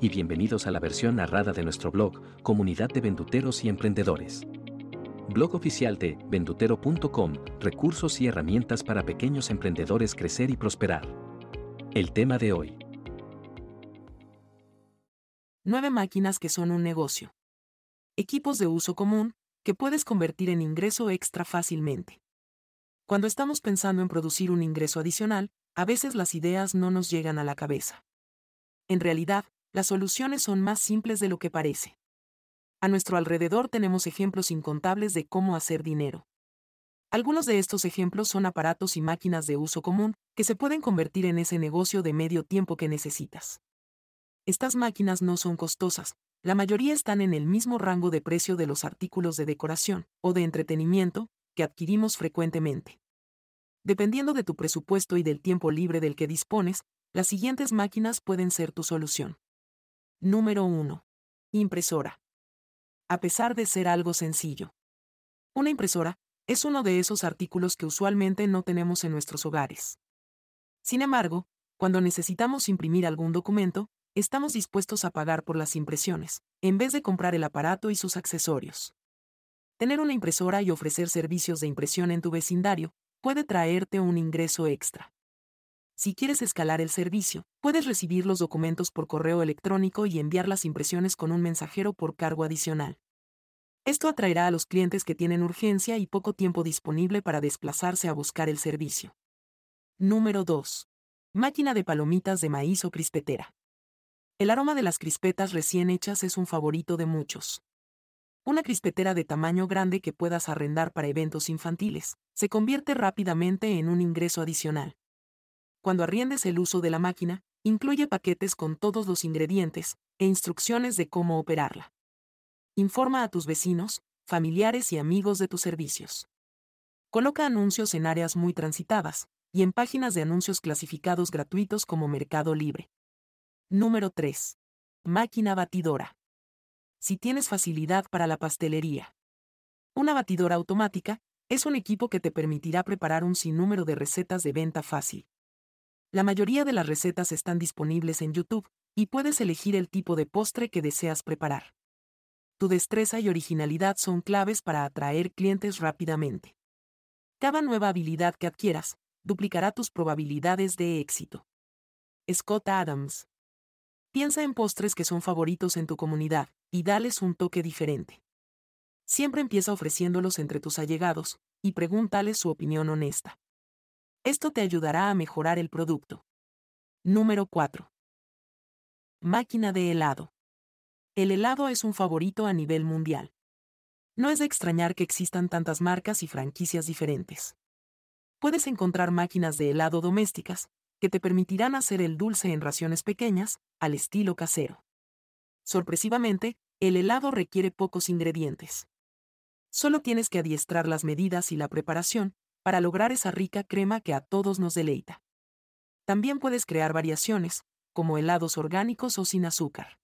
y bienvenidos a la versión narrada de nuestro blog, Comunidad de Venduteros y Emprendedores. Blog oficial de vendutero.com, recursos y herramientas para pequeños emprendedores crecer y prosperar. El tema de hoy. Nueve máquinas que son un negocio. Equipos de uso común, que puedes convertir en ingreso extra fácilmente. Cuando estamos pensando en producir un ingreso adicional, a veces las ideas no nos llegan a la cabeza. En realidad, las soluciones son más simples de lo que parece. A nuestro alrededor tenemos ejemplos incontables de cómo hacer dinero. Algunos de estos ejemplos son aparatos y máquinas de uso común que se pueden convertir en ese negocio de medio tiempo que necesitas. Estas máquinas no son costosas, la mayoría están en el mismo rango de precio de los artículos de decoración o de entretenimiento que adquirimos frecuentemente. Dependiendo de tu presupuesto y del tiempo libre del que dispones, las siguientes máquinas pueden ser tu solución. Número 1. Impresora. A pesar de ser algo sencillo. Una impresora es uno de esos artículos que usualmente no tenemos en nuestros hogares. Sin embargo, cuando necesitamos imprimir algún documento, estamos dispuestos a pagar por las impresiones, en vez de comprar el aparato y sus accesorios. Tener una impresora y ofrecer servicios de impresión en tu vecindario puede traerte un ingreso extra. Si quieres escalar el servicio, puedes recibir los documentos por correo electrónico y enviar las impresiones con un mensajero por cargo adicional. Esto atraerá a los clientes que tienen urgencia y poco tiempo disponible para desplazarse a buscar el servicio. Número 2. Máquina de palomitas de maíz o crispetera. El aroma de las crispetas recién hechas es un favorito de muchos. Una crispetera de tamaño grande que puedas arrendar para eventos infantiles se convierte rápidamente en un ingreso adicional cuando arriendes el uso de la máquina, incluye paquetes con todos los ingredientes e instrucciones de cómo operarla. Informa a tus vecinos, familiares y amigos de tus servicios. Coloca anuncios en áreas muy transitadas y en páginas de anuncios clasificados gratuitos como Mercado Libre. Número 3. Máquina batidora. Si tienes facilidad para la pastelería. Una batidora automática es un equipo que te permitirá preparar un sinnúmero de recetas de venta fácil. La mayoría de las recetas están disponibles en YouTube, y puedes elegir el tipo de postre que deseas preparar. Tu destreza y originalidad son claves para atraer clientes rápidamente. Cada nueva habilidad que adquieras, duplicará tus probabilidades de éxito. Scott Adams. Piensa en postres que son favoritos en tu comunidad, y dales un toque diferente. Siempre empieza ofreciéndolos entre tus allegados, y pregúntales su opinión honesta. Esto te ayudará a mejorar el producto. Número 4. Máquina de helado. El helado es un favorito a nivel mundial. No es de extrañar que existan tantas marcas y franquicias diferentes. Puedes encontrar máquinas de helado domésticas, que te permitirán hacer el dulce en raciones pequeñas, al estilo casero. Sorpresivamente, el helado requiere pocos ingredientes. Solo tienes que adiestrar las medidas y la preparación, para lograr esa rica crema que a todos nos deleita. También puedes crear variaciones, como helados orgánicos o sin azúcar.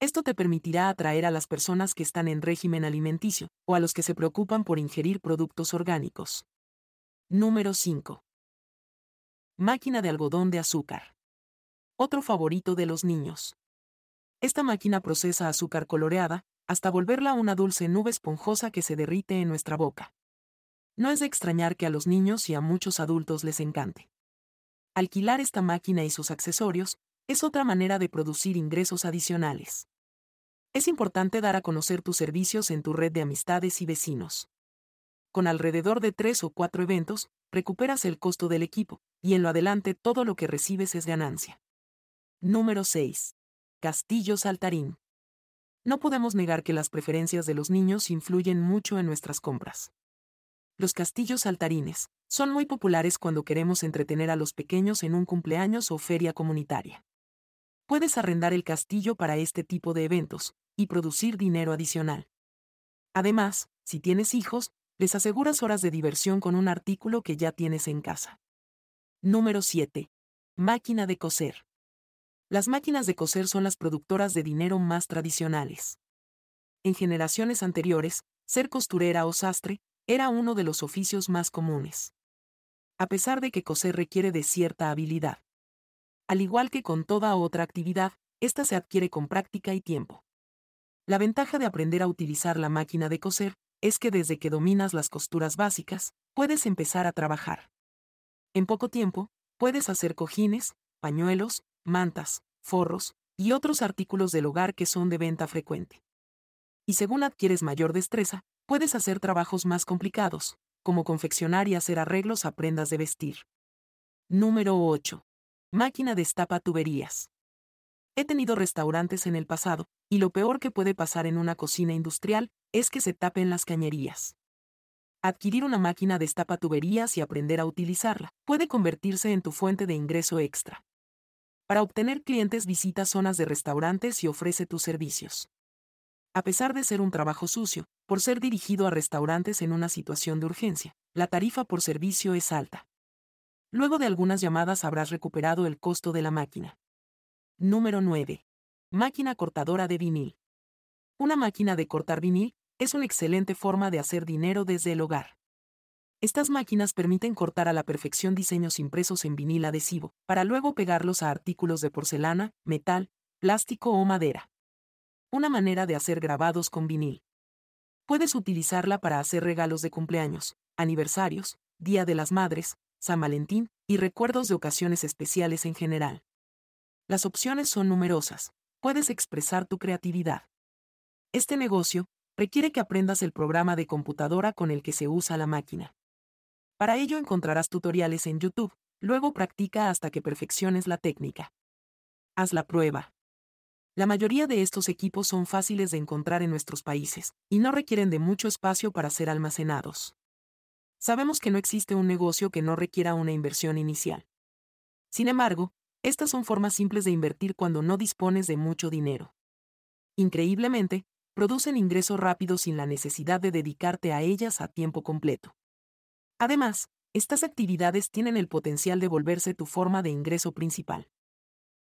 Esto te permitirá atraer a las personas que están en régimen alimenticio o a los que se preocupan por ingerir productos orgánicos. Número 5. Máquina de algodón de azúcar. Otro favorito de los niños. Esta máquina procesa azúcar coloreada hasta volverla una dulce nube esponjosa que se derrite en nuestra boca. No es de extrañar que a los niños y a muchos adultos les encante. Alquilar esta máquina y sus accesorios es otra manera de producir ingresos adicionales. Es importante dar a conocer tus servicios en tu red de amistades y vecinos. Con alrededor de tres o cuatro eventos, recuperas el costo del equipo, y en lo adelante todo lo que recibes es ganancia. Número 6. Castillo Saltarín. No podemos negar que las preferencias de los niños influyen mucho en nuestras compras. Los castillos saltarines son muy populares cuando queremos entretener a los pequeños en un cumpleaños o feria comunitaria. Puedes arrendar el castillo para este tipo de eventos y producir dinero adicional. Además, si tienes hijos, les aseguras horas de diversión con un artículo que ya tienes en casa. Número 7. Máquina de coser. Las máquinas de coser son las productoras de dinero más tradicionales. En generaciones anteriores, ser costurera o sastre era uno de los oficios más comunes. A pesar de que coser requiere de cierta habilidad. Al igual que con toda otra actividad, esta se adquiere con práctica y tiempo. La ventaja de aprender a utilizar la máquina de coser es que desde que dominas las costuras básicas, puedes empezar a trabajar. En poco tiempo, puedes hacer cojines, pañuelos, mantas, forros y otros artículos del hogar que son de venta frecuente. Y según adquieres mayor destreza, puedes hacer trabajos más complicados, como confeccionar y hacer arreglos a prendas de vestir. Número 8. Máquina destapa tuberías. He tenido restaurantes en el pasado, y lo peor que puede pasar en una cocina industrial es que se tapen las cañerías. Adquirir una máquina destapa tuberías y aprender a utilizarla puede convertirse en tu fuente de ingreso extra. Para obtener clientes visita zonas de restaurantes y ofrece tus servicios. A pesar de ser un trabajo sucio, por ser dirigido a restaurantes en una situación de urgencia, la tarifa por servicio es alta. Luego de algunas llamadas habrás recuperado el costo de la máquina. Número 9. Máquina cortadora de vinil. Una máquina de cortar vinil es una excelente forma de hacer dinero desde el hogar. Estas máquinas permiten cortar a la perfección diseños impresos en vinil adhesivo, para luego pegarlos a artículos de porcelana, metal, plástico o madera. Una manera de hacer grabados con vinil. Puedes utilizarla para hacer regalos de cumpleaños, aniversarios, Día de las Madres, San Valentín y recuerdos de ocasiones especiales en general. Las opciones son numerosas. Puedes expresar tu creatividad. Este negocio requiere que aprendas el programa de computadora con el que se usa la máquina. Para ello encontrarás tutoriales en YouTube, luego practica hasta que perfecciones la técnica. Haz la prueba. La mayoría de estos equipos son fáciles de encontrar en nuestros países, y no requieren de mucho espacio para ser almacenados. Sabemos que no existe un negocio que no requiera una inversión inicial. Sin embargo, estas son formas simples de invertir cuando no dispones de mucho dinero. Increíblemente, producen ingresos rápidos sin la necesidad de dedicarte a ellas a tiempo completo. Además, estas actividades tienen el potencial de volverse tu forma de ingreso principal.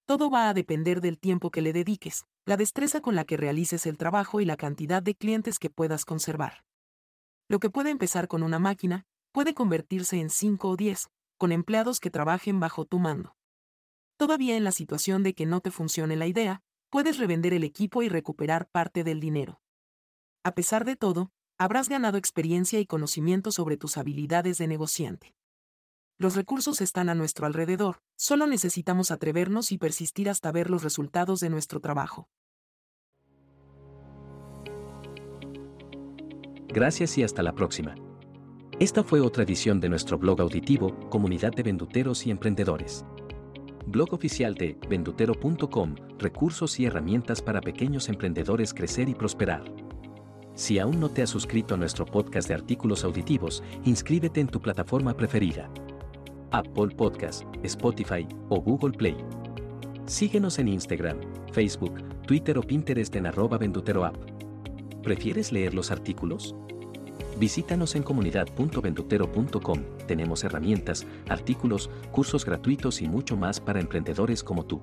Todo va a depender del tiempo que le dediques, la destreza con la que realices el trabajo y la cantidad de clientes que puedas conservar. Lo que puede empezar con una máquina, puede convertirse en 5 o 10, con empleados que trabajen bajo tu mando. Todavía en la situación de que no te funcione la idea, puedes revender el equipo y recuperar parte del dinero. A pesar de todo, habrás ganado experiencia y conocimiento sobre tus habilidades de negociante. Los recursos están a nuestro alrededor, solo necesitamos atrevernos y persistir hasta ver los resultados de nuestro trabajo. Gracias y hasta la próxima. Esta fue otra edición de nuestro blog auditivo, Comunidad de Venduteros y Emprendedores. Blog oficial de vendutero.com, recursos y herramientas para pequeños emprendedores crecer y prosperar. Si aún no te has suscrito a nuestro podcast de artículos auditivos, inscríbete en tu plataforma preferida. Apple Podcast, Spotify o Google Play. Síguenos en Instagram, Facebook, Twitter o Pinterest en arroba venduteroapp. ¿Prefieres leer los artículos? Visítanos en comunidad.ventutero.com. Tenemos herramientas, artículos, cursos gratuitos y mucho más para emprendedores como tú.